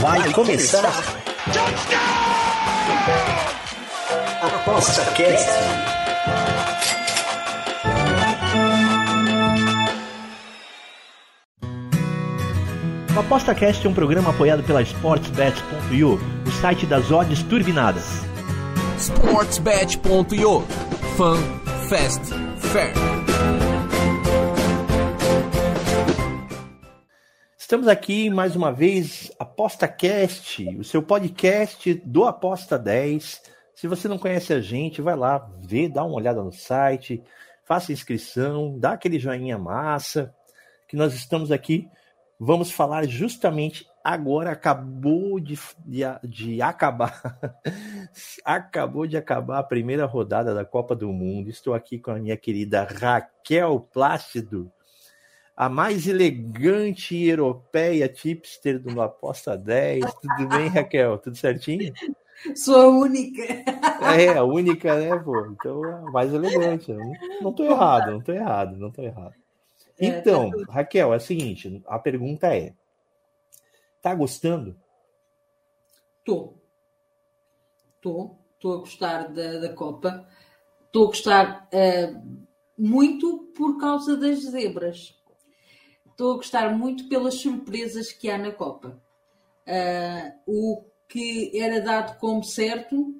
Vai começar. Aposta Cast. O Aposta Cast é um programa apoiado pela SportsBet.io, o site das odds turbinadas. SportsBet.io Fun, Fast, Fair. Estamos aqui mais uma vez, Aposta Cast, o seu podcast do Aposta 10. Se você não conhece a gente, vai lá, vê, dá uma olhada no site, faça inscrição, dá aquele joinha massa, que nós estamos aqui. Vamos falar justamente agora, acabou de, de, de acabar, acabou de acabar a primeira rodada da Copa do Mundo. Estou aqui com a minha querida Raquel Plácido a mais elegante europeia tipster do Aposta 10. Tudo bem, Raquel? Tudo certinho? Sou a única. É, a única, né, pô? Então, a mais elegante. Não tô errado, não tô errado, não tô errado. Então, Raquel, é o seguinte, a pergunta é, tá gostando? Tô. Tô. Tô a gostar da, da Copa. Tô a gostar uh, muito por causa das zebras estou a gostar muito pelas surpresas que há na Copa. Uh, o que era dado como certo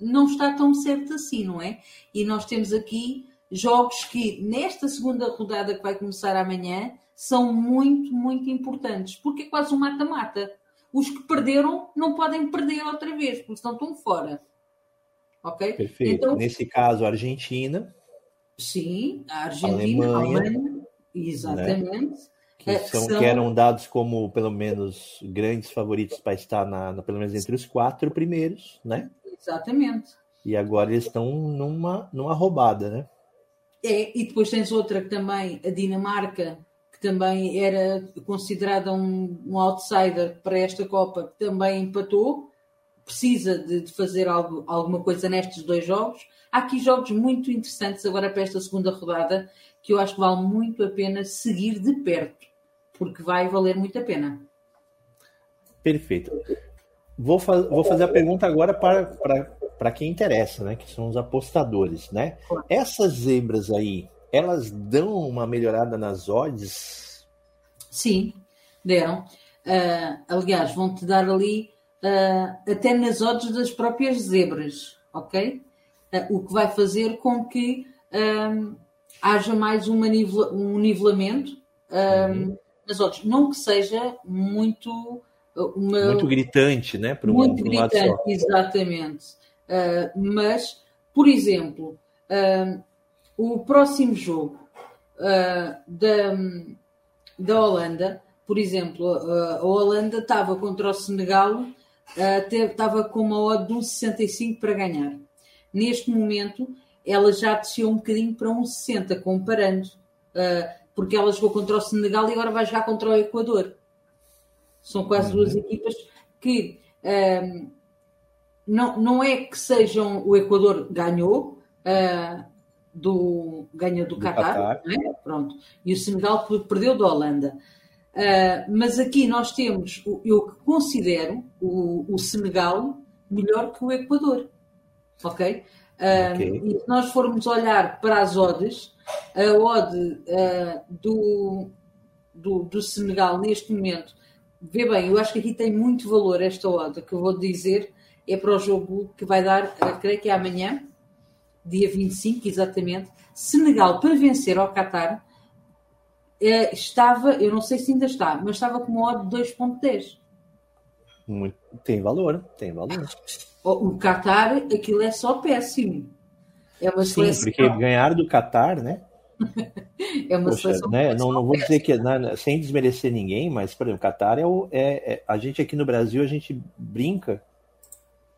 não está tão certo assim, não é? E nós temos aqui jogos que, nesta segunda rodada que vai começar amanhã, são muito, muito importantes, porque é quase um mata-mata. Os que perderam não podem perder outra vez, porque estão tão fora. Ok? Perfeito. Então, Nesse caso, a Argentina. Sim, a Argentina, a Alemanha, Alemanha exatamente. Né? que, é, são, são... que eram dados como pelo menos grandes favoritos para estar na, na, pelo menos entre os quatro primeiros, né? Exatamente. E agora eles estão numa, numa roubada, né? É, e depois tens outra que também, a Dinamarca, que também era considerada um, um outsider para esta Copa, que também empatou, precisa de, de, fazer algo, alguma coisa nestes dois jogos. Há aqui jogos muito interessantes agora para esta segunda rodada, que eu acho que vale muito a pena seguir de perto porque vai valer muito a pena. Perfeito. Vou, vou fazer a pergunta agora para, para, para quem interessa, né? Que são os apostadores, né? Essas zebras aí, elas dão uma melhorada nas odds? Sim, deram. Uh, aliás, vão-te dar ali uh, até nas odds das próprias zebras, ok? Uh, o que vai fazer com que haja mais uma nivela um nivelamento uhum nas outras. Não que seja muito. Uh, uma, muito gritante, né? Para muito um, gritante, exatamente. Uh, mas, por exemplo, uh, o próximo jogo uh, da, da Holanda, por exemplo, uh, a Holanda estava contra o Senegal, estava com uma odd de 1,65 para ganhar. Neste momento, ela já desceu um bocadinho para 1,60, comparando. Uh, porque ela jogou contra o Senegal e agora vai jogar contra o Equador. São quase uhum. duas equipas que um, não, não é que sejam. O Equador ganhou. Uh, do ganhou do, do Qatar, é? pronto, e o Senegal perdeu da Holanda. Uh, mas aqui nós temos, eu considero o, o Senegal melhor que o Equador, ok? Uh, okay. E se nós formos olhar para as odds, a odd uh, do, do, do, Senegal neste momento, vê bem, eu acho que aqui tem muito valor esta odd que eu vou dizer, é para o jogo que vai dar, uh, creio que é amanhã, dia 25, exatamente. Senegal para vencer ao Qatar uh, estava, eu não sei se ainda está, mas estava com uma odd de 2.10. Tem valor, tem valor. O Qatar, aquilo é só péssimo. É uma Sim, seleção... porque ganhar do Qatar, né? é uma Poxa, né? Não, não vou dizer que né, sem desmerecer ninguém, mas por exemplo, o Qatar é, o, é, é, a gente aqui no Brasil a gente brinca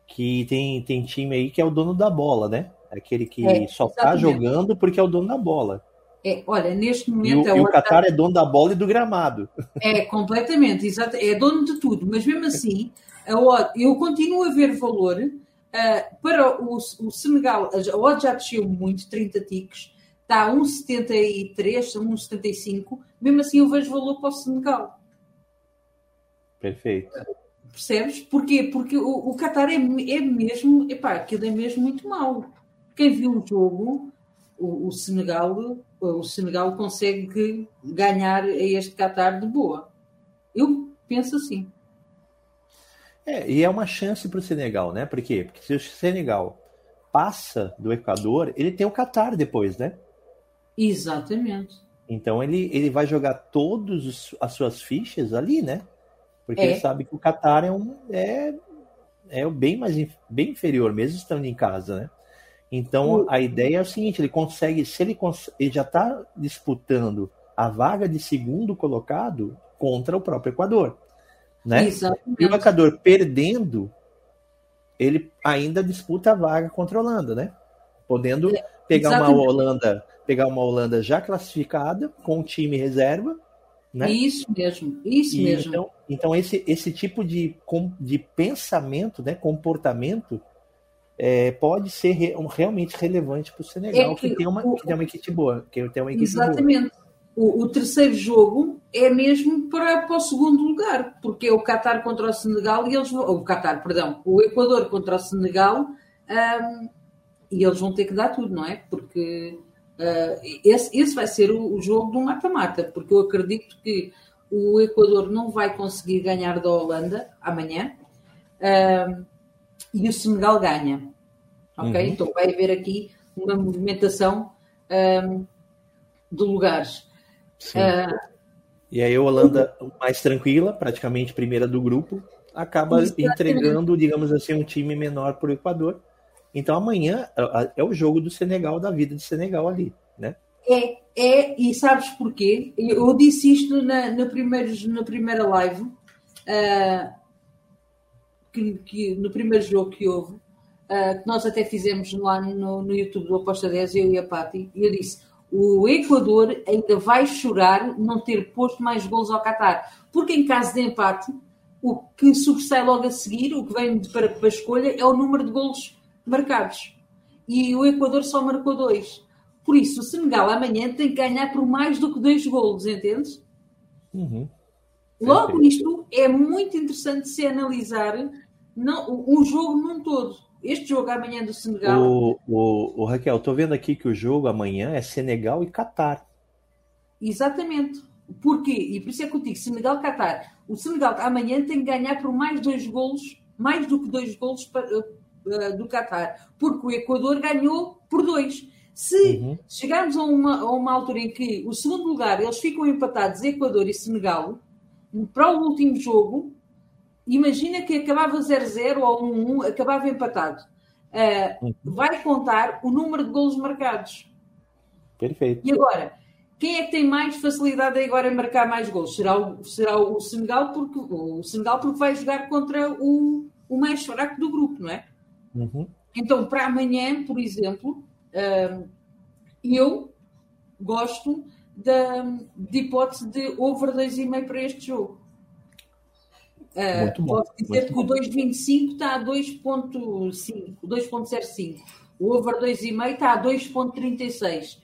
que tem, tem time aí que é o dono da bola, né? Aquele que é, só tá jogando porque é o dono da bola. É, olha, neste momento. E o, é e o Qatar é dono da bola e do gramado. É, completamente, exato. É dono de tudo, mas mesmo assim, eu continuo a ver valor Uh, para o, o, Senegal, a odd já desceu muito, 30 ticos, está a 1,73, 1,75. Mesmo assim, eu vejo valor para o Senegal. Perfeito. Percebes? Porquê? Porque o, o Qatar é, é mesmo, epá, aquilo é mesmo muito mau. Quem viu o jogo, o, o, Senegal, o Senegal consegue ganhar a este Qatar de boa. Eu penso assim. É, e é uma chance para o Senegal, né? Por quê? Porque se o Senegal passa do Equador, ele tem o Qatar depois, né? Exatamente. Então ele, ele vai jogar todas as suas fichas ali, né? Porque é. ele sabe que o Qatar é um é, é bem mais bem inferior, mesmo estando em casa, né? Então a ideia é o seguinte: ele consegue, se ele, ele já está disputando a vaga de segundo colocado contra o próprio Equador, né? Exatamente. E o Equador perdendo, ele ainda disputa a vaga contra a Holanda, né? Podendo é, pegar Exatamente. uma Holanda, pegar uma Holanda já classificada com o time reserva né? Isso mesmo, isso e mesmo. Então, então esse, esse tipo de, de pensamento, né, comportamento, é, pode ser re, realmente relevante para o Senegal, é que, que, tem uma, o, que tem uma equipe boa. Que tem uma equipe exatamente. Boa. O, o, terceiro jogo é mesmo para, para o segundo lugar, porque é o Qatar contra o Senegal e eles vão. O Qatar, perdão, o Equador contra o Senegal um, e eles vão ter que dar tudo, não é? Porque Uh, esse, esse, vai ser o, o jogo do mata-mata, porque eu acredito que o Equador não vai conseguir ganhar da Holanda amanhã uh, e o Senegal ganha. Ok? Uhum. Então vai haver aqui uma movimentação um, de lugares. Uh, e aí a Holanda mais tranquila, praticamente primeira do grupo, acaba entregando, digamos assim, um time menor para o Equador então amanhã é o jogo do Senegal, da vida de Senegal ali, né? É, é, e sabes porquê? Eu disse isto na, na, primeiros, na primeira live, uh, que, que, no primeiro jogo que houve, uh, que nós até fizemos lá no, no YouTube do Aposta 10, eu e a Pati, e eu disse: o Equador ainda vai chorar não ter posto mais gols ao Qatar, porque em caso de empate, o que sobressai logo a seguir, o que vem para, para a escolha, é o número de gols marcados. E o Equador só marcou dois. Por isso, o Senegal amanhã tem que ganhar por mais do que dois golos, entendes? Uhum. Logo, isto é muito interessante se analisar não, o, jogo num todo. Este jogo amanhã do Senegal. O, o, o Raquel, estou vendo aqui que o jogo amanhã é Senegal e Catar. Exatamente. Porquê? E por isso é que eu digo, Senegal Catar. O Senegal amanhã tem que ganhar por mais dois golos, mais do que dois golos para, uh, do Qatar, porque o Equador ganhou por dois. Se uhum. chegarmos a uma, a uma altura em que o segundo lugar eles ficam empatados, Equador e Senegal, para o último jogo, imagina que acabava 0-0 ou 1-1, acabava empatado. Uh. Vai contar o número de golos marcados. Perfeito. E agora, quem é que tem mais facilidade agora em marcar mais gols? Será o, será o Senegal, porque o Senegal porque vai jogar contra o, o mais fraco do grupo, não é? Uhum. Então, para amanhã, por exemplo, uh, eu gosto da, de hipótese de over 2,5 para este jogo. Uh, posso dizer que o 2,25 está a 2,5, 2,05. O over 2,5 está a 2,36.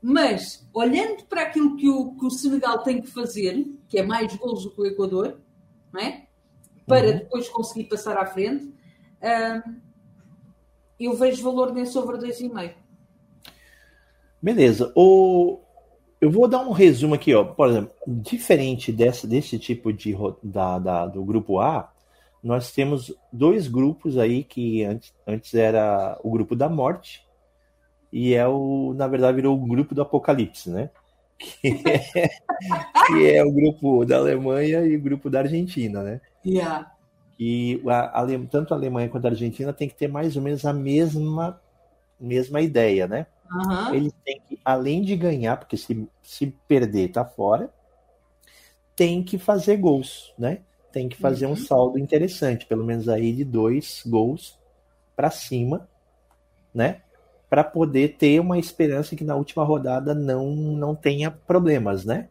Mas, olhando para aquilo que o, que o Senegal tem que fazer, que é mais gols do que o Equador, não é? para uhum. depois conseguir passar à frente, eu vejo valor nesse over 2,5. Beleza. O... Eu vou dar um resumo aqui, ó. Por exemplo, diferente dessa, desse tipo de da, da, do grupo A, nós temos dois grupos aí que antes, antes era o grupo da morte e é o, na verdade, virou o grupo do apocalipse, né? Que é, que é o grupo da Alemanha e o grupo da Argentina, né? Yeah. E a, a, tanto a Alemanha quanto a Argentina tem que ter mais ou menos a mesma, mesma ideia, né? Uhum. Eles têm que, além de ganhar, porque se, se perder tá fora, tem que fazer gols, né? Tem que fazer uhum. um saldo interessante, pelo menos aí de dois gols para cima, né? Para poder ter uma esperança que na última rodada não, não tenha problemas, né?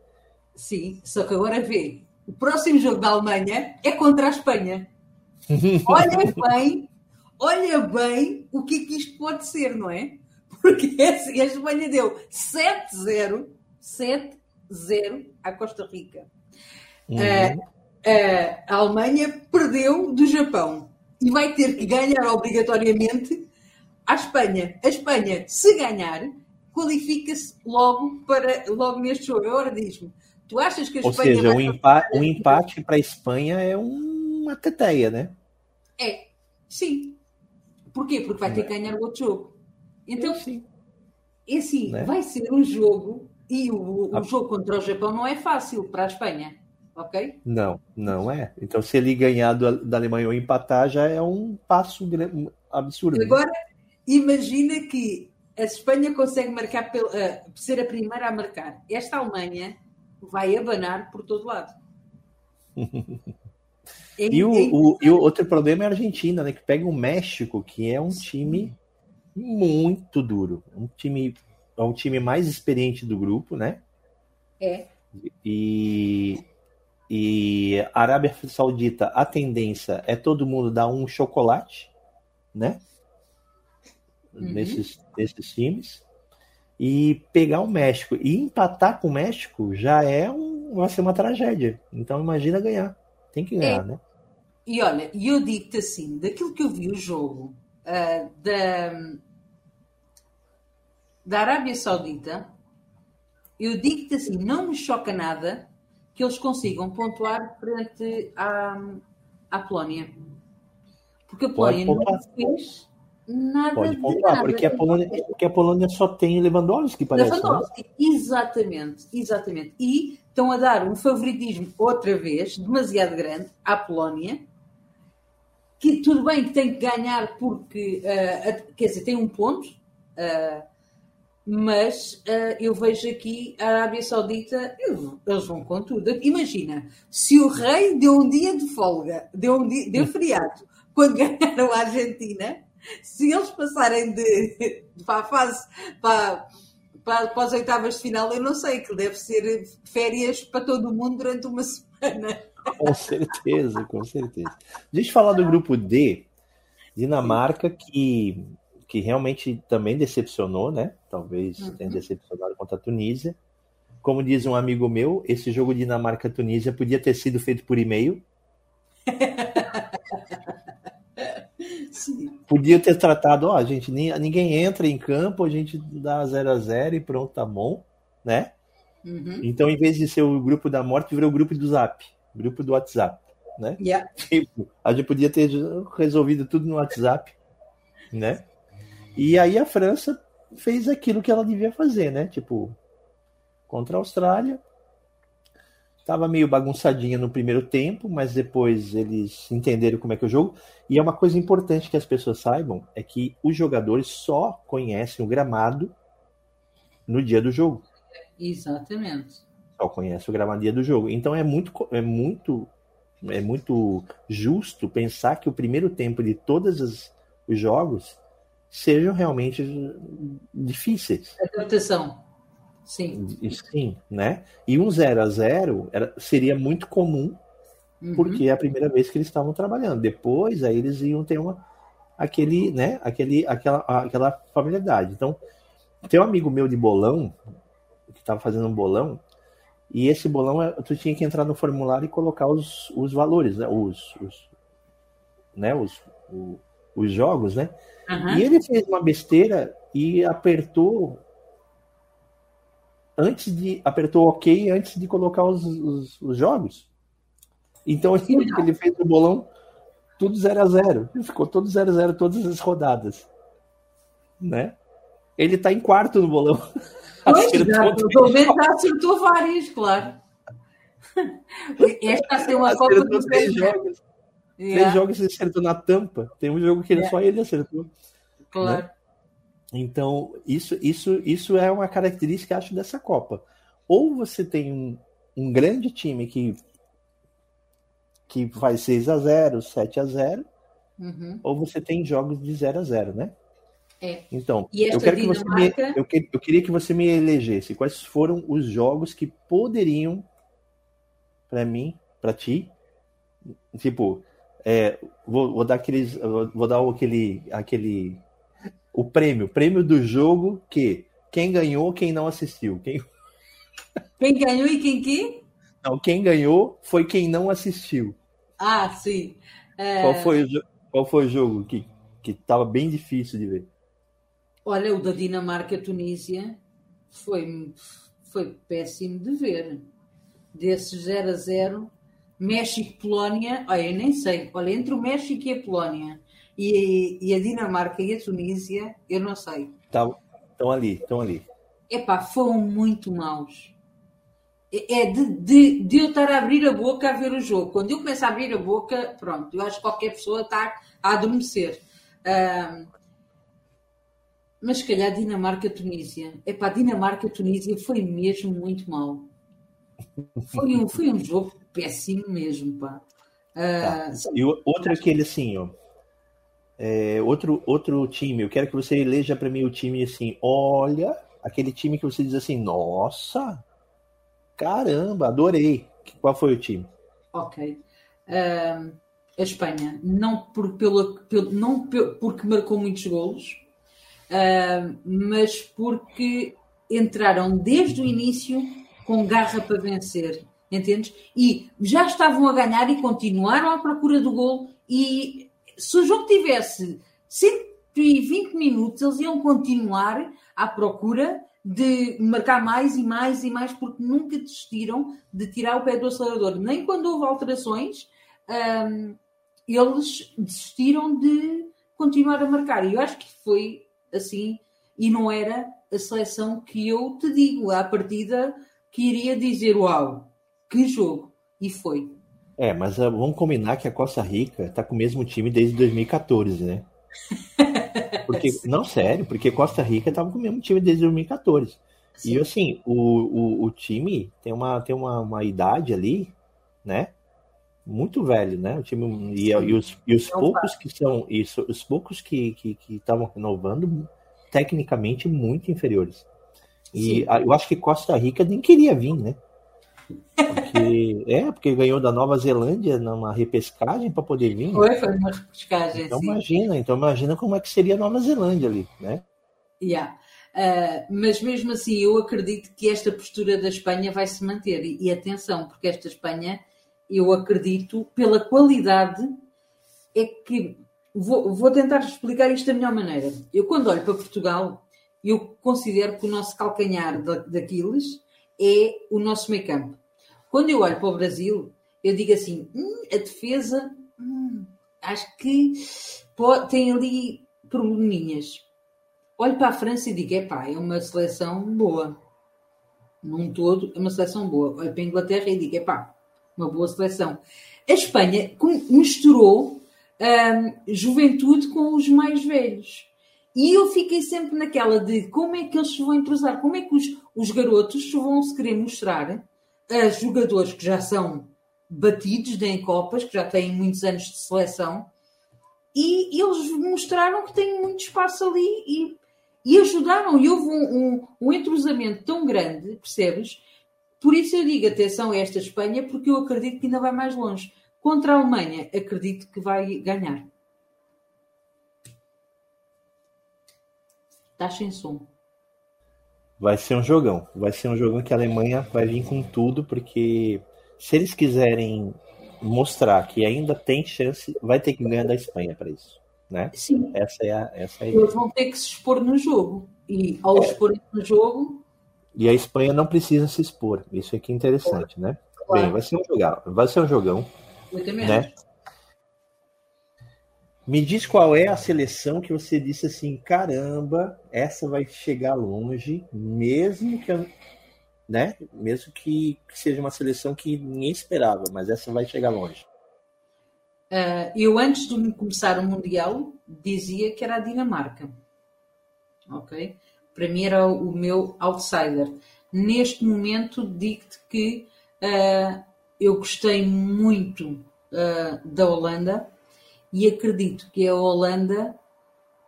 Sim, só que agora vê, o próximo jogo da Alemanha é contra a Espanha. Olha bem, olha bem o que que isto pode ser, não é? Porque a Espanha deu 7-0, 7-0 à Costa Rica. Uhum. Uh, a Alemanha perdeu do Japão e vai ter que ganhar obrigatoriamente à Espanha. A Espanha, se ganhar, qualifica-se logo para logo neste jogo. Agora diz-me, tu achas que a Ou Espanha seja, vai um empate, um empate para a Espanha é uma teteia, né? É, sim. Porquê? Porque vai ter que ganhar o outro jogo. Então, Sim. é assim, Né? vai ser um jogo e o, o Ah. jogo contra o Japão não é fácil para a Espanha, ok? Não, não é. Então, se ele ganhar do- da Alemanha ou empatar, já é um passo absurdo. Agora, imagina que a Espanha consegue marcar, pel- eh, ser a primeira a marcar. Esta Alemanha vai abanar por todo lado. É- E o, é- o- e o outro problema é a Argentina, né? Que pega o México, que é um time muito duro. Um time, é um time mais experiente do grupo, né? é. E, e Arábia Saudita, a tendência é todo mundo dar um chocolate, né? Uhum. Nesses, nesses times. E pegar o México. E empatar com o México já é um, vai ser uma tragédia. Então imagina ganhar. Tem que ganhar, É. né? E olha, e eu digo-te assim, daquilo que eu vi o jogo ah, da, da Arábia Saudita, eu digo-te assim, não me choca nada que eles consigam pontuar frente à, à Polónia. Porque a Polónia não fez nada Pode de pontuar, nada. porque a Polônia, porque a Polônia só tem Lewandowski, parece. né? Lewandowski, exatamente, exatamente. E estão a dar um favoritismo, outra vez, demasiado grande, à Polónia, que tudo bem que tem que ganhar porque, a- quer dizer, tem um ponto, ah, mas ah, eu vejo aqui a Arábia Saudita, eles vão com tudo. Imagina, se o rei deu um dia de folga, deu um dia, deu feriado, quando ganharam a Argentina, se eles passarem de, de- para a fase, para, para, para as oitavas de final, eu não sei, que deve ser férias para todo mundo durante uma semana. Com certeza, com certeza. Deixa eu falar do grupo D, Dinamarca, que, que realmente também decepcionou, né? Talvez Uhum. tenha decepcionado contra a Tunísia. Como diz um amigo meu, esse jogo Dinamarca-Tunísia podia ter sido feito por e-mail. Podia ter tratado, ó, gente, ni- ninguém entra em campo, a gente dá 0 a 0 e pronto, tá bom, né? Uhum. Então, em vez de ser o grupo da morte, virou o grupo do Zap, grupo do WhatsApp, né? Yeah. Tipo, a gente podia ter resolvido tudo no WhatsApp, né? E aí a França fez aquilo que ela devia fazer, né? Tipo, contra a Austrália, tava meio bagunçadinha no primeiro tempo, mas depois eles entenderam como é que é o jogo. E é uma coisa importante que as pessoas saibam é que os jogadores só conhecem o gramado no dia do jogo Exatamente. só conhece o gramado dia do jogo. Então é muito, é muito, é muito justo pensar que o primeiro tempo de todos os, os jogos sejam realmente difíceis. Adaptação. Sim. Sim, né? E um 0 a 0 era, seria muito comum Uhum. porque é a primeira vez que eles estavam trabalhando. Depois aí eles iam ter uma aquele, né, aquele aquela aquela familiaridade. Então, tem um amigo meu de bolão que estava fazendo um bolão e esse bolão é- tu tinha que entrar no formulário e colocar os, os valores, né, os, os né, os, o- os jogos, né? Aham. E ele fez uma besteira e apertou antes de apertou OK antes de colocar os, os, os jogos. Então ele, ele fez o bolão tudo 0 a 0. Ficou todo 0 a 0 todas as rodadas, né? Ele tá em quarto no bolão. Pois, Acertou já, três pelo menos já acertou várias, claro. Esta ser uma Copa acertou do três Mundo. jogos. Yeah, Três jogos ele acertou na tampa. Tem um jogo que ele, É. só ele acertou. Claro. Então, isso, isso, isso é uma característica, acho, dessa Copa. Ou você tem um, um grande time que, que faz 6 a 0 7 a 0 Uhum. ou você tem jogos de 0 a 0 né? É. Então, eu, quero que você me, eu, que- eu queria que você me elegesse quais foram os jogos que poderiam, para mim, para ti, tipo, é, vou, vou dar aqueles, vou dar o- aquele, aquele, o prêmio, prêmio do jogo que quem ganhou, quem não assistiu, quem Quem ganhou e quem que? Não, quem ganhou foi quem não assistiu. Ah, sim. É... Qual, foi o, qual foi o jogo que estava bem difícil de ver? Olha, o da Dinamarca-Tunísia foi, foi péssimo de ver. Desse 0 a 0, México-Polónia, olha, eu nem sei. Olha, entre o México e a Polónia e, e a Dinamarca e a Tunísia, eu não sei. Estão tá, ali, estão ali. Epá, foram muito maus. É, é de, de, de, eu estar a abrir a boca a ver o jogo. Quando eu começo a abrir a boca, pronto, eu acho que qualquer pessoa está a adormecer. Uh, mas se calhar Dinamarca-Tunísia. Epá, Dinamarca-Tunísia foi mesmo muito mal. Foi um, foi um jogo péssimo mesmo, pá. Uh, tá. E outro aquele assim, ó. É, outro, outro time, eu quero que você eleja para mim o time assim, olha, aquele time que você diz assim, nossa, caramba, adorei. Qual foi o time? Ok. Uh, a Espanha, não, por, pelo, pelo, não porque marcou muitos golos, uh, mas porque entraram desde o início com garra para vencer, entendes? E já estavam a ganhar e continuaram à procura do gol e se o jogo tivesse 120 minutos, eles iam continuar à procura de marcar mais e mais e mais, porque nunca desistiram de tirar o pé do acelerador. Nem quando houve alterações, um, eles desistiram de continuar a marcar. E eu acho que foi assim, e não era a seleção que eu te digo à partida que iria dizer: Uau, que jogo! E foi. É, mas uh, vamos combinar que a Costa Rica está com o mesmo time desde 2014, né? Porque, não, sério, porque Costa Rica estava com o mesmo time desde 2014. Sim. E assim, o, o, o, time tem, uma, tem uma, uma idade ali, né? Muito velho, né? O time e, e os, e os poucos que são isso, os poucos que que estavam renovando, tecnicamente muito inferiores. E eu acho que Costa Rica nem queria vir, né? Porque, é, porque ganhou da Nova Zelândia numa repescagem para poder vir. Foi, foi uma repescagem. Então sim. imagina, então imagina como é que seria a Nova Zelândia ali, né? Yeah. Uh, mas mesmo assim, eu acredito que esta postura da Espanha vai se manter. E, e atenção, porque esta Espanha, eu acredito, pela qualidade, é que. Vou, vou tentar explicar isto da melhor maneira. Eu, quando olho para Portugal, eu considero que o nosso calcanhar daqueles é o nosso meio campo. Quando eu olho para o Brasil, eu digo assim: hum, a defesa, hum, acho que pode, tem ali probleminhas. Olho para a França e digo: é pá, é uma seleção boa. Num todo, é uma seleção boa. Olho para a Inglaterra e digo: é pá, uma boa seleção. A Espanha misturou hum, juventude com os mais velhos. E eu fiquei sempre naquela de como é que eles se vão entrosar, como é que os, os garotos vão se querer mostrar a jogadores que já são batidos em Copas, que já têm muitos anos de seleção, e eles mostraram que têm muito espaço ali e, e ajudaram. E houve um, um, um entrosamento tão grande, percebes? Por isso eu digo atenção a esta Espanha, porque eu acredito que ainda vai mais longe. Contra a Alemanha, acredito que vai ganhar. Tá sem som. Vai ser um jogão. Vai ser um jogão que a Alemanha vai vir com tudo, porque se eles quiserem mostrar que ainda tem chance, vai ter que ganhar da Espanha para isso. Né? Sim. Essa é a, essa é a Eles vão ter que se expor no jogo. E ao é. expor no jogo. E a Espanha não precisa se expor. Isso aqui é interessante, né? Claro. Bem, vai ser um jogão. Vai ser um jogão. Também né? Me diz qual é a seleção que você disse assim, caramba, essa vai chegar longe, mesmo que né? Mesmo que, seja uma seleção que ninguém esperava, mas essa vai chegar longe. Uh, eu antes de começar o mundial dizia que era a Dinamarca, ok? Para mim era o meu outsider. Neste momento digo-te que uh, eu gostei muito uh, da Holanda e acredito que a Holanda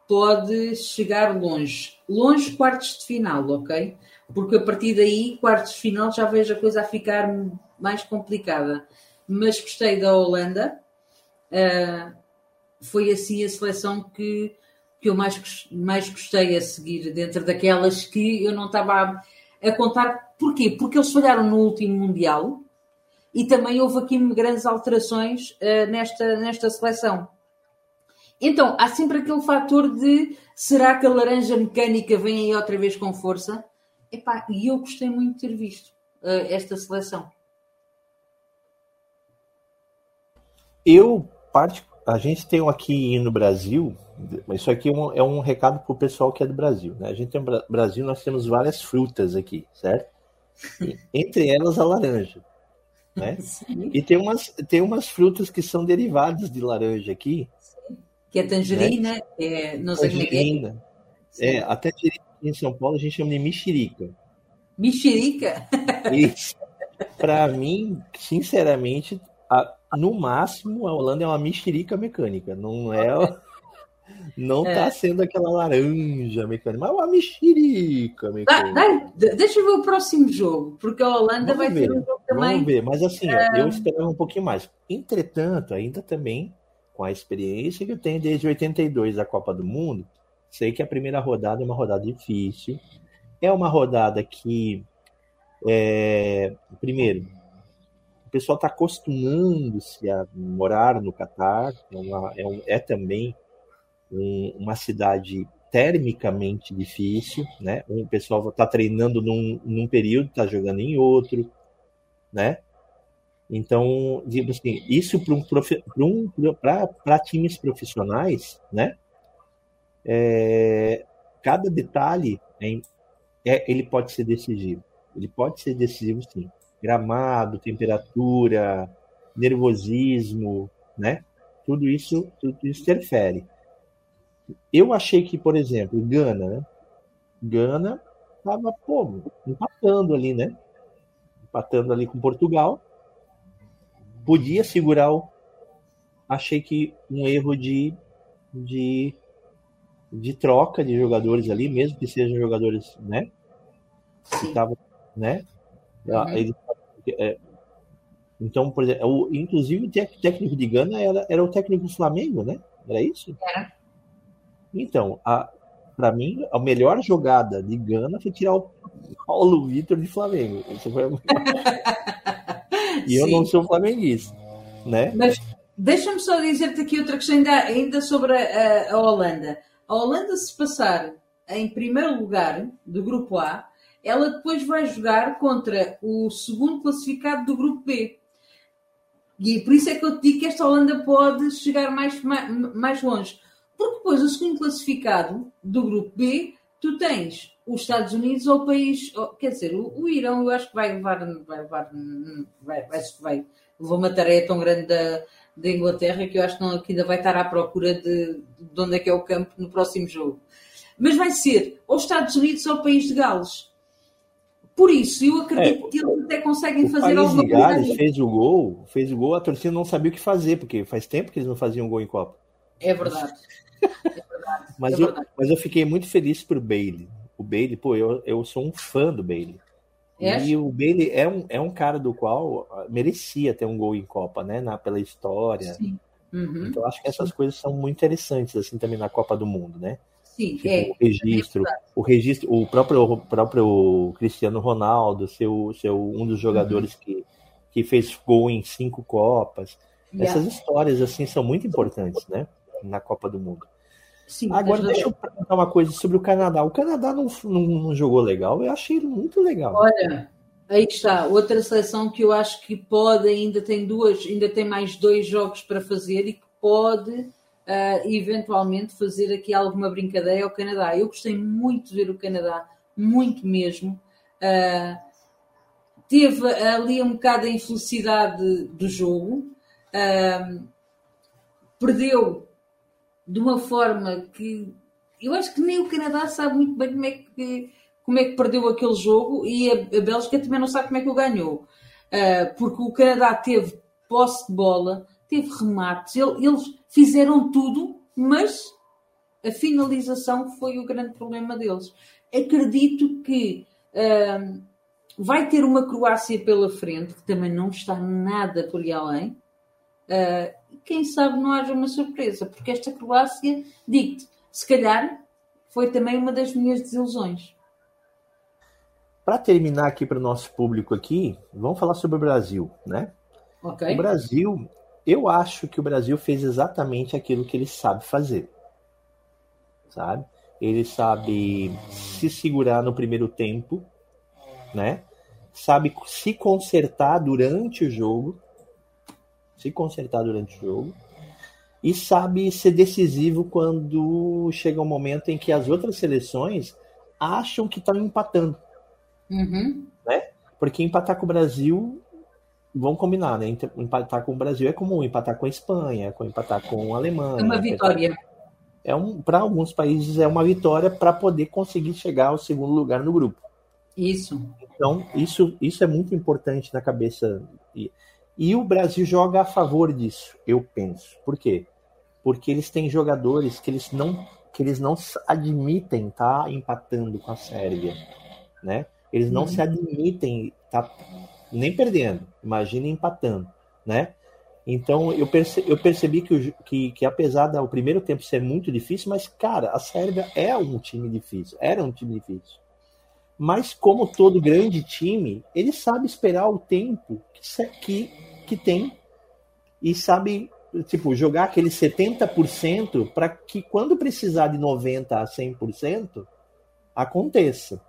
pode chegar longe. Longe quartos de final, ok? Porque a partir daí, quartos de final, já vejo a coisa a ficar mais complicada. Mas gostei da Holanda. Uh, foi assim a seleção que, que eu mais, mais gostei a seguir, dentro daquelas que eu não estava a, a contar. Porquê? Porque eles falharam no último Mundial e também houve aqui grandes alterações uh, nesta, nesta seleção. Então, há sempre aquele fator de será que a laranja mecânica vem aí outra vez com força? Epá, e eu gostei muito de ter visto uh, esta seleção. Eu, a gente tem aqui no Brasil, isso aqui é um, é um recado para o pessoal que é do Brasil. Né? A gente tem no Brasil, nós temos várias frutas aqui, certo? E, entre elas a laranja. Né? E tem umas, tem umas frutas que são derivadas de laranja aqui. Que é tangerina, né? é, não sei tangerina. É, a tangerina em São Paulo a gente chama de mexerica. Mexerica? Isso. Para mim, sinceramente, a, no máximo, a Holanda é uma mexerica mecânica. Não é. Não é. tá sendo aquela laranja mecânica, mas é uma mexerica mecânica. Dá, dá, deixa eu ver o próximo jogo, porque a Holanda vamos vai ver, ter um jogo também. Vamos ver, mas assim, é... eu esperava um pouquinho mais. Entretanto, ainda também, com a experiência que eu tenho desde 82 da Copa do Mundo, sei que a primeira rodada é uma rodada difícil. É uma rodada que, é, primeiro, o pessoal está acostumando-se a morar no Catar, é, uma, é, um, é também um, uma cidade termicamente difícil, né? O pessoal está treinando num, num período, está jogando em outro, né? Então, digo assim, isso para um, um, times profissionais, né? É, cada detalhe é, é, ele pode ser decisivo. Ele pode ser decisivo, sim. Gramado, temperatura, nervosismo, né? Tudo isso, tudo isso interfere. Eu achei que, por exemplo, Gana, né? Gana estava, pô, empatando ali, né? Empatando ali com Portugal. Podia segurar o. Achei que um erro de, de, de troca de jogadores ali, mesmo que sejam jogadores, né? Que estavam, né? Uhum. Eles, é, então, por exemplo, o, inclusive o técnico de Gana era, era o técnico do Flamengo, né? Era isso? Era. Então, para mim, a melhor jogada de Gana foi tirar o Paulo Vitor de Flamengo. Isso foi e eu não sou flamenguista, né? Mas deixa-me só dizer-te aqui outra questão ainda, ainda sobre a, a, Holanda. A Holanda, se passar em primeiro lugar do grupo A, ela depois vai jogar contra o segundo classificado do grupo B. E por isso é que eu te digo que esta Holanda pode chegar mais, mais, mais longe. Porque depois, o segundo classificado do grupo B, tu tens os Estados Unidos ou o país, quer dizer, o, o, Irão, eu acho que vai levar, vai levar, vai, vai, vai levou uma tarefa tão grande da, da Inglaterra que eu acho que, não, que ainda vai estar à procura de, de onde é que é o campo no próximo jogo. Mas vai ser ou Estados Unidos ou o país de Gales. Por isso, eu acredito é, que eles até conseguem fazer alguma coisa. O Gales fez o gol, fez o gol, a torcida não sabia o que fazer, porque faz tempo que eles não faziam gol em Copa. É verdade. mas, é eu, mas eu fiquei muito feliz por Bailey. O Bailey, pô, eu, eu sou um fã do Bailey. É? E o Bailey é um, é um cara do qual ah, merecia ter um gol em Copa, né? Na, pela história. Sim. Uhum. Então acho que essas coisas são muito interessantes assim também na Copa do Mundo, né? Sim, tipo, é, o registro, é o registro, o próprio, o próprio Cristiano Ronaldo, seu, seu um dos jogadores uhum. que, que fez gol em cinco Copas. Yeah. Essas histórias assim são muito importantes, né? na Copa do Mundo. Sim, Agora, deixa eu perguntar uma coisa sobre o Canadá. O Canadá não, não, não, jogou legal, eu achei ele muito legal. Olha, aí está, outra seleção que eu acho que pode, ainda tem duas, ainda tem mais dois jogos para fazer e que pode uh, eventualmente fazer aqui alguma brincadeira ao Canadá. Eu gostei muito de ver o Canadá, muito mesmo. Uh, teve ali um bocado a infelicidade do jogo. Uh, perdeu de uma forma que eu acho que nem o Canadá sabe muito bem como é que, como é que perdeu aquele jogo e a, a Bélgica também não sabe como é que o ganhou. Uh, porque o Canadá teve posse de bola, teve remates, ele, eles fizeram tudo, mas a finalização foi o grande problema deles. Acredito que uh, vai ter uma Croácia pela frente, que também não está nada por aí além. Uh, quem sabe não haja uma surpresa, porque esta Croácia, digo-te, se calhar foi também uma das minhas desilusões. Para terminar aqui para o nosso público aqui, vamos falar sobre o Brasil, né? Ok. O Brasil, eu acho que o Brasil fez exatamente aquilo que ele sabe fazer. Sabe? Ele sabe se segurar no primeiro tempo, né? Sabe se consertar durante o jogo, se consertar durante o jogo e sabe ser decisivo quando chega um momento em que as outras seleções acham que estão empatando, Uhum. né? Porque empatar com o Brasil, vamos combinar, né? Empatar com o Brasil é comum, empatar com a Espanha, com empatar com a Alemanha. É uma vitória. É um, para alguns países é uma vitória para poder conseguir chegar ao segundo lugar no grupo. Isso. Então, isso, isso é muito importante na cabeça. E, e o Brasil joga a favor disso, eu penso. Por quê? Porque eles têm jogadores que eles não, que eles não admitem estar tá empatando com a Sérvia. Né? Eles não Uhum. se admitem tá nem perdendo, imagina empatando. Né? Então eu, perce, eu percebi que, o que, que apesar do primeiro tempo ser muito difícil, mas cara, a Sérvia é um time difícil, era um time difícil. Mas como todo grande time, ele sabe esperar o tempo que, que, que tem e sabe tipo jogar aquele 70% para que quando precisar de 90 a 100% aconteça.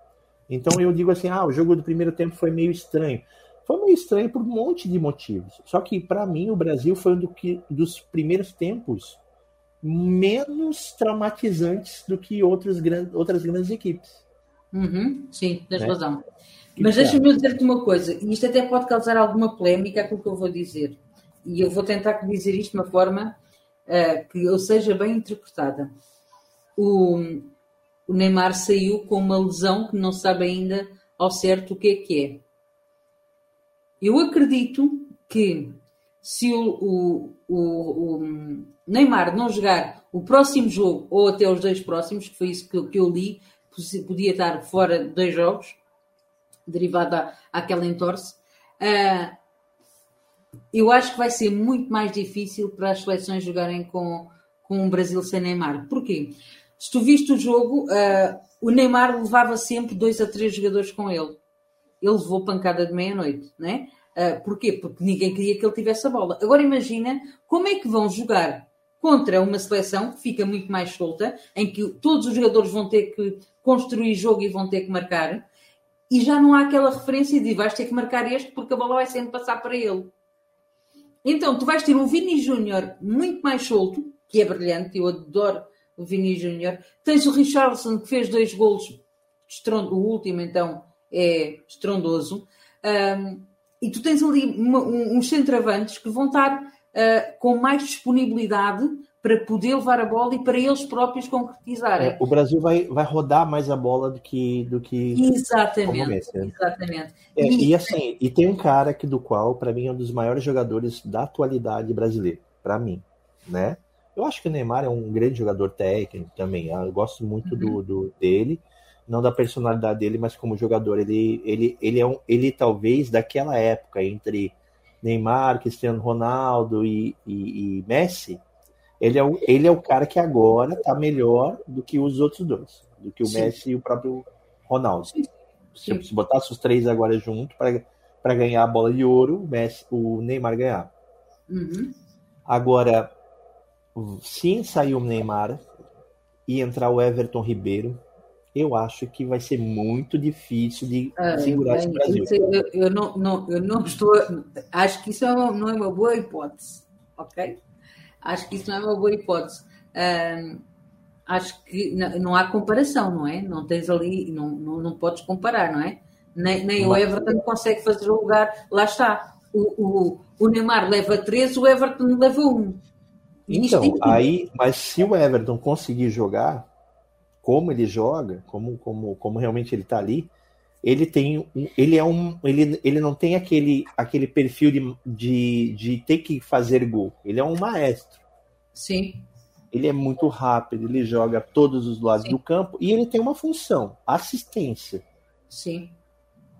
Então eu digo assim, ah, o jogo do primeiro tempo foi meio estranho. Foi meio estranho por um monte de motivos. Só que para mim o Brasil foi um do que, dos primeiros tempos menos traumatizantes do que outros, outras grandes equipes. Uhum. Sim, tens Né? razão. Mas deixa-me dizer-te uma coisa, e isto até pode causar alguma polémica, aquilo que eu vou dizer. E eu vou tentar dizer isto de uma forma eh, que eu seja bem interpretada. O, o Neymar saiu com uma lesão que não sabe ainda ao certo o que é que é. Eu acredito que se o, o, o, Neymar não jogar o próximo jogo ou até os dois próximos, que foi isso que, eu- que eu li, podia estar fora dois jogos, derivado à, àquela entorse, ah, eu acho que vai ser muito mais difícil para as seleções jogarem com, com o Brasil sem Neymar. Porquê? Se tu viste o jogo, ah, o Neymar levava sempre dois a três jogadores com ele. Ele levou pancada de meia-noite, né? Ah, porquê? Porque ninguém queria que ele tivesse a bola. Agora imagina como é que vão jogar contra uma seleção que fica muito mais solta, em que todos os jogadores vão ter que construir jogo e vão ter que marcar, e já não há aquela referência de vais ter que marcar este porque a bola vai sempre passar para ele. Então, tu vais ter um Vini Júnior muito mais solto, que é brilhante, eu adoro o Vini Júnior. Tens o Richardson, que fez dois golos, estron- o último então é estrondoso. Ahm, e tu tens ali uma- um- uns centroavantes que vão estar ah, com mais disponibilidade para poder levar a bola e para eles próprios concretizarem. É, o Brasil vai, vai rodar mais a bola do que do que Exatamente, né? exatamente. É, E- e assim, e tem um cara que do qual, para mim, é um dos maiores jogadores da atualidade brasileira, para mim, né? Eu acho que o Neymar é um grande jogador técnico também. ah, Eu gosto muito do, do- dele, não da personalidade dele, mas como jogador, ele ele ele é um, ele talvez daquela época entre Neymar, Cristiano Ronaldo e, e- e Messi, ele é, o, ele é o cara que agora tá melhor do que os outros dois, do que o Sim. Messi e o próprio Ronaldo. Sim. Se, se botasse os três agora junto para ganhar a bola de ouro, o, Messi, o Neymar ganhar. Uhum. Agora, se sair o Neymar e entrar o Everton Ribeiro, eu acho que vai ser muito difícil de Ah, segurar bem, esse Brasil. eu, eu não, não, eu não estou. Acho que isso é não é uma boa hipótese, ok? Acho que isso não é uma boa hipótese. Acho que não, não há comparação, não é? Não tens ali, não, não, não podes comparar, não é? Nem, nem o Everton consegue fazer o lugar. Lá está. O, o, o Neymar leva 13, o Everton leva 1. Então, aí, mas se o Everton conseguir jogar como ele joga, como, como, como realmente ele tá ali, ele tem um, ele é um ele, ele não tem aquele, aquele perfil de, de, de ter que fazer gol. Ele é um maestro. Sim, Ele é muito rápido, ele joga todos os lados Sim. do campo e ele tem uma função, assistência. sim.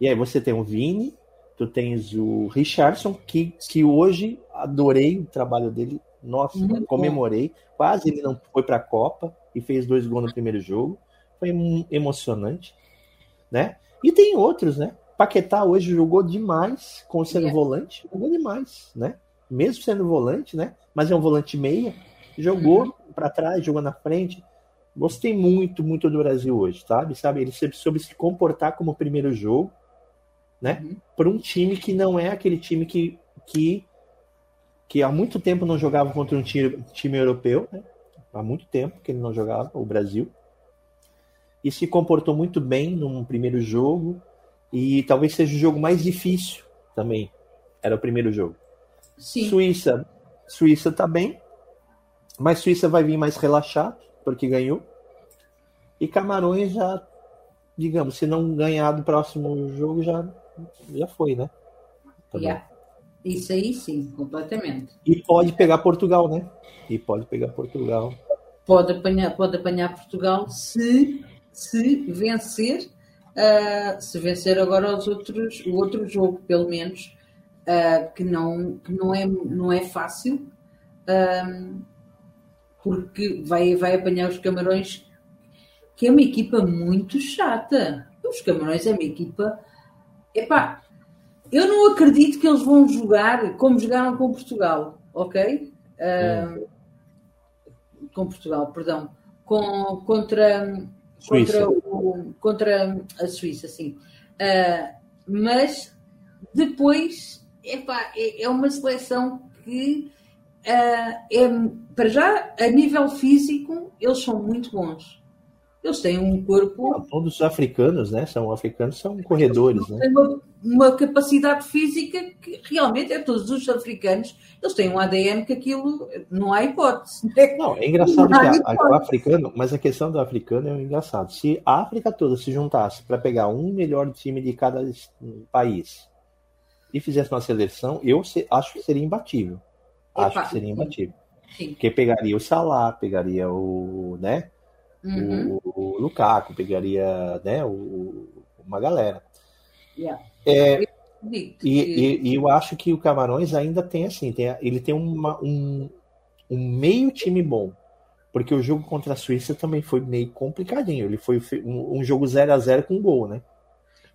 E aí você tem o Vini, tu tens o Richardson, que, que hoje adorei o trabalho dele. Nossa, Muito comemorei. Quase ele não foi para a Copa e fez dois gols no primeiro jogo. Foi emocionante, né? E tem outros, né? Paquetá hoje jogou demais com sendo Yeah. volante, jogou demais, né? Mesmo sendo volante, né? Mas é um volante meia, jogou Uhum. pra trás, jogou na frente. Gostei muito, muito do Brasil hoje, sabe? Sabe, ele sempre soube se comportar como primeiro jogo, né? Uhum. Para um time que não é aquele time que que que há muito tempo não jogava contra um time, time europeu, né? Há muito tempo que ele não jogava, o Brasil. E se comportou muito bem num primeiro jogo. E talvez seja o jogo mais difícil também. Era o primeiro jogo. Sim. Suíça. Suíça tá bem. Mas Suíça vai vir mais relaxado, porque ganhou. E Camarões já, digamos, se não ganhar do próximo jogo, já, já foi, né? Também. Yeah. Isso aí sim, completamente. E pode pegar Portugal, né? E pode pegar Portugal. Pode apanhar, pode apanhar Portugal se, se vencer, ah, se vencer agora os outros, o outro jogo, pelo menos, ah, que, não, que não, é, não é fácil, ah, porque vai, vai apanhar os Camarões, que é uma equipa muito chata. Os Camarões é uma equipa. Epá, eu não acredito que eles vão jogar como jogaram com Portugal, ok? Ah, com Portugal, perdão, com, contra, Suíça. contra, o- contra a Suíça, sim. Ah, mas depois epá, é, é uma seleção que ah, é, para já, a nível físico, eles são muito bons. Eles têm um corpo Todos os africanos, né? São africanos, são corredores, né? têm uma, uma capacidade física que realmente é todos os africanos, eles têm um ADN que aquilo não há hipótese. né? Não, é engraçado Não, que a- a- o africano, mas a questão do africano é engraçado. Se a África toda se juntasse para pegar um melhor time de cada país e fizesse uma seleção, eu se- acho que seria imbatível. Acho Epa, que seria imbatível. Sim. Porque pegaria o Salah, pegaria o, né, Uhum. o, o Lukaku, pegaria, né, o, uma galera. Yeah. É, E, e- e eu acho que o Camarões ainda tem assim, tem, ele tem uma- um, um meio time bom. Porque o jogo contra a Suíça também foi meio complicadinho. Ele foi um, um jogo 0 a 0 com gol, né?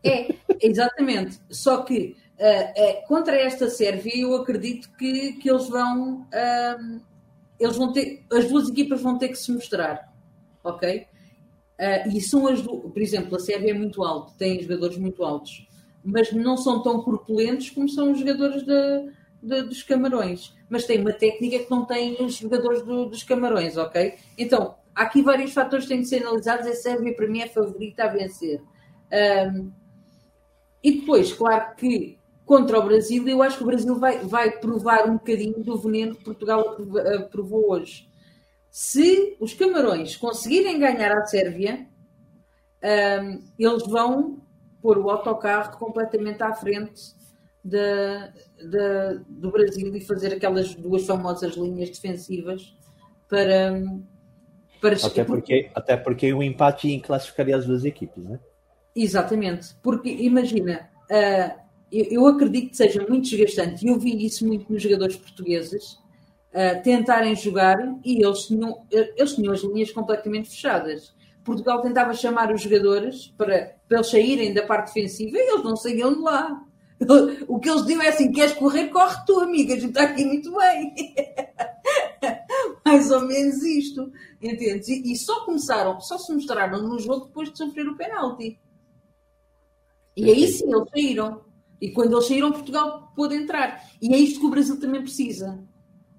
É, exatamente. Só que é, contra esta Sérvia, eu acredito que, que eles vão. ah, eles vão ter. As duas equipas vão ter que se mostrar. Ok? Ah, e são as duas. Por exemplo, a Sérvia é muito alta, tem jogadores muito altos, mas não são tão corpulentos como são os jogadores da- da- dos Camarões. Mas tem uma técnica que não tem os jogadores do- dos Camarões, ok? Então, há aqui vários fatores que têm de ser analisados. A Sérvia, para mim, é a favorita a vencer. Ah, e depois, claro que contra o Brasil, eu acho que o Brasil vai, vai provar um bocadinho do veneno que Portugal provou hoje. Se os Camarões conseguirem ganhar a Sérvia, ahm, eles vão pôr o autocarro completamente à frente da- da- do Brasil e fazer aquelas duas famosas linhas defensivas para. para Até porque, até porque o empate classificaria as duas equipes, né? Exatamente, porque imagina, ah, eu, eu acredito que seja muito desgastante, e eu vi isso muito nos jogadores portugueses, ah, tentarem jogar e eles tinham, eles tinham as linhas completamente fechadas. Portugal tentava chamar os jogadores para, para eles saírem da parte defensiva e eles não saíam de lá. O que eles diziam é assim: queres correr, corre tu, amiga, a gente está aqui muito bem. Mais ou menos isto, entendes? E, e só começaram, só se mostraram no jogo depois de sofrer o penalti. E aí sim, eles saíram. E quando eles saíram, Portugal pôde entrar. E é isto que o Brasil também precisa.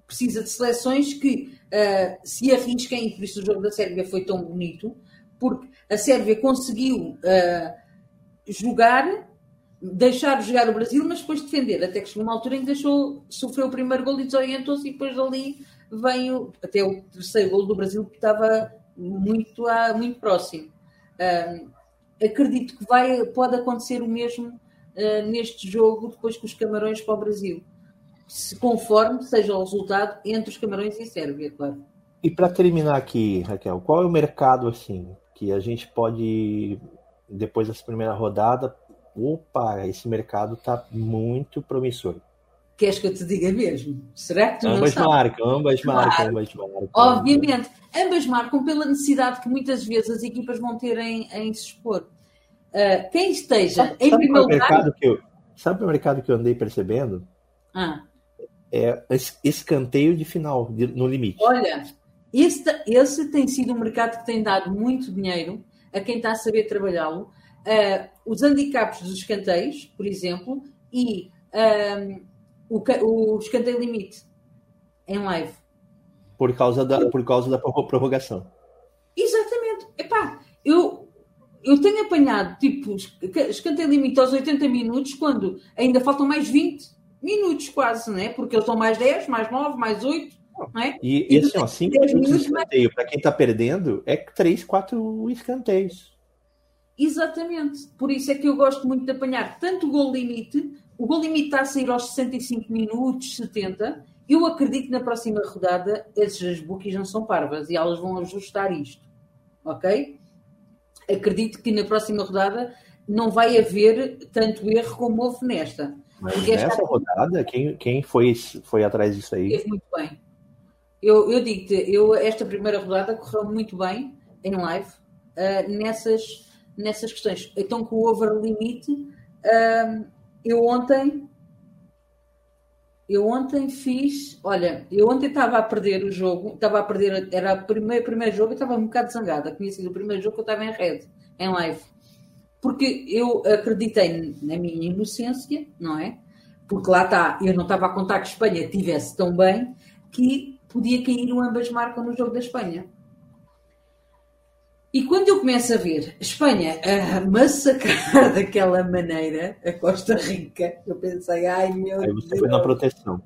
Precisa de seleções que ah, se arrisquem, e por isso o jogo da Sérvia foi tão bonito, porque a Sérvia conseguiu ah, jogar, deixar jogar o Brasil, mas depois defender. Até que chegou uma altura em que deixou, sofreu o primeiro gol e desorientou-se, e depois dali veio até o terceiro gol do Brasil, que estava muito, ah, muito próximo. Ah, acredito que vai, pode acontecer o mesmo neste jogo depois com os Camarões para o Brasil. Se conforme seja o resultado entre os Camarões e a Sérvia, claro. E para terminar aqui, Raquel, qual é o mercado assim que a gente pode depois dessa primeira rodada, opa, esse mercado tá muito promissor. Queres que eu te diga mesmo? Será que tu não Ambas sabes? marcam, ambas marcam, ambas marcam. Obviamente, ambas marcam pela necessidade que muitas vezes as equipas vão ter em, em se expor. Uh, quem esteja sabe, em sabe primeiro lugar. Que eu, sabe o mercado que eu andei percebendo? Ah. É escanteio de final, de, no limite. Olha, esse, esse tem sido um mercado que tem dado muito dinheiro a quem está a saber trabalhá-lo. Uh, os handicaps dos escanteios, por exemplo, e um, o, o escanteio limite em live. Por causa da, por causa da prorrogação. Exatamente. Epá, eu, eu tenho apanhado tipo escanteio limite aos 80 minutos quando ainda faltam mais 20 minutos quase, né? Porque eles são mais 10, mais 9, mais 8. Não é? E, e assim, ó, 5 minutos de escanteio, para quem está perdendo, é 3, 4 escanteios. Exatamente. Por isso é que eu gosto muito de apanhar tanto o gol limite, o gol limite está a sair aos 65 minutos, 70. Eu acredito que na próxima rodada esses bookies não são parvas e elas vão ajustar isto. Ok? Acredito que na próxima rodada não vai haver tanto erro como houve nesta. Mas nessa rodada, quem, quem foi, foi atrás disso aí? Teve muito bem. Eu, eu digo-te, eu, esta primeira rodada correu muito bem em live uh, nessas, nessas questões. Então, com o over limite, uh, eu ontem eu ontem fiz, olha, eu ontem estava a perder o jogo, estava a perder, era o primeiro, primeiro jogo e estava um bocado zangada. Sido o primeiro jogo que eu estava em rede, em live. Porque eu acreditei na minha inocência, não é? Porque lá está, eu não estava a contar que a Espanha tivesse tão bem que podia cair o ambas marcam no jogo da Espanha. E quando eu começo a ver a Espanha a massacrar daquela maneira a Costa Rica, eu pensei, ai meu Aí você Deus. foi na proteção.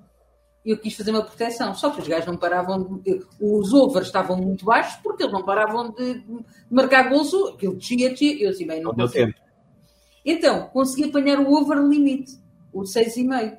Eu quis fazer uma proteção, só que os gajos não paravam, de, os overs estavam muito baixos porque eles não paravam de marcar gols, aquilo descia, descia, eu assim, bem, não, não deu tempo. Então, consegui apanhar o over limite, o 6,5.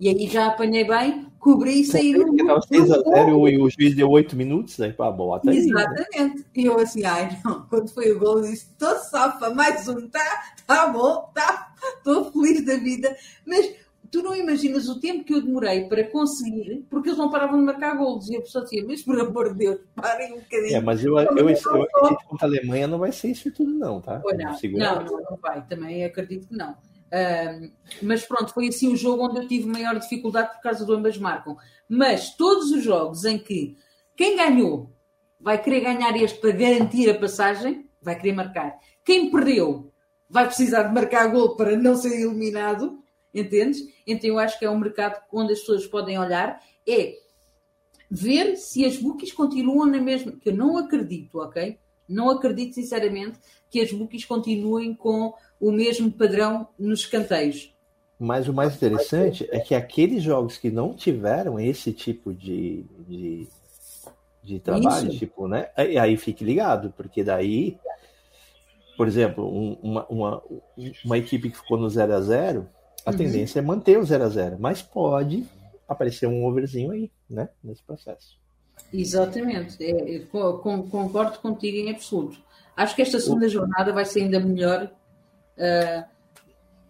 E aí já apanhei bem, cobri e saí do. Estava 6 a 0 e o juiz deu 8 minutos, aí pá, bom, até Exatamente. Aí, né? E eu assim, ai não, quando foi o gol, eu disse, estou safa, mais um, tá, tá bom, tá, estou feliz da vida. Mas tu não imaginas o tempo que eu demorei para conseguir, porque eles não paravam de marcar golos. E a pessoa dizia, mas por amor de Deus, parem um bocadinho. É, mas eu, eu, eu, eu acredito que contra a Alemanha não vai ser isso tudo, não, tá? Não, não, não, não vai, também acredito que não mas pronto, foi assim o jogo onde eu tive maior dificuldade por causa do ambas marcam. Mas todos os jogos em que quem ganhou vai querer ganhar este para garantir a passagem, vai querer marcar. Quem perdeu vai precisar de marcar gol para não ser eliminado, entendes? Então eu acho que é um mercado onde as pessoas podem olhar, é ver se as bookies continuam na mesma. Que eu não acredito, ok? Não acredito sinceramente que as bookies continuem com o mesmo padrão nos escanteios. Mas o mais interessante é que aqueles jogos que não tiveram esse tipo de, de, de trabalho, Isso. tipo, né? Aí, aí fique ligado, porque daí, por exemplo, um, uma, uma, uma equipe que ficou no 0 a 0 a uhum. tendência é manter o 0 a 0 mas pode aparecer um overzinho aí, né? Nesse processo. Exatamente, é, concordo contigo em absoluto. Acho que esta segunda jornada vai ser ainda melhor Uh,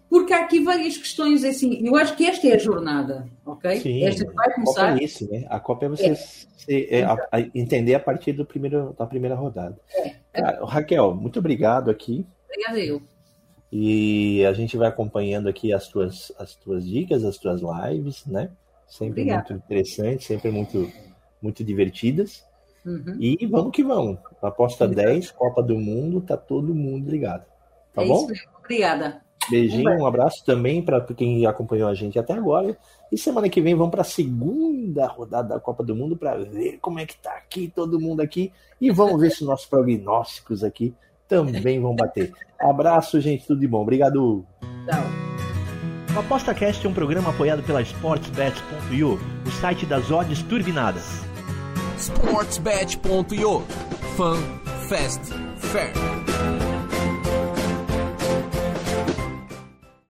porque há aqui várias questões assim. Eu acho que esta é a jornada, ok? Sim, esta vai começar. A Copa é isso, né? A Copa é você é. Se, é, a, a entender a partir do primeiro, da primeira rodada. É. Cara, Raquel, muito obrigado aqui. Obrigada eu. E a gente vai acompanhando aqui as tuas, as tuas dicas, as tuas lives, né? Sempre Obrigada. muito interessantes, sempre muito, muito divertidas. Uhum. E vamos que vamos. Aposta Obrigado. 10, Copa do Mundo, tá todo mundo ligado. Tá é bom? Obrigada. Beijinho, um abraço também para quem acompanhou a gente até agora. E semana que vem vamos para a segunda rodada da Copa do Mundo para ver como é que tá aqui todo mundo aqui e vamos ver se nossos prognósticos aqui também vão bater. Abraço, gente, tudo de bom. Obrigado. Tchau. O ApostaCast é um programa apoiado pela SportsBet.io, o site das odds turbinadas. SportsBet.io Fun, Fast, Fair.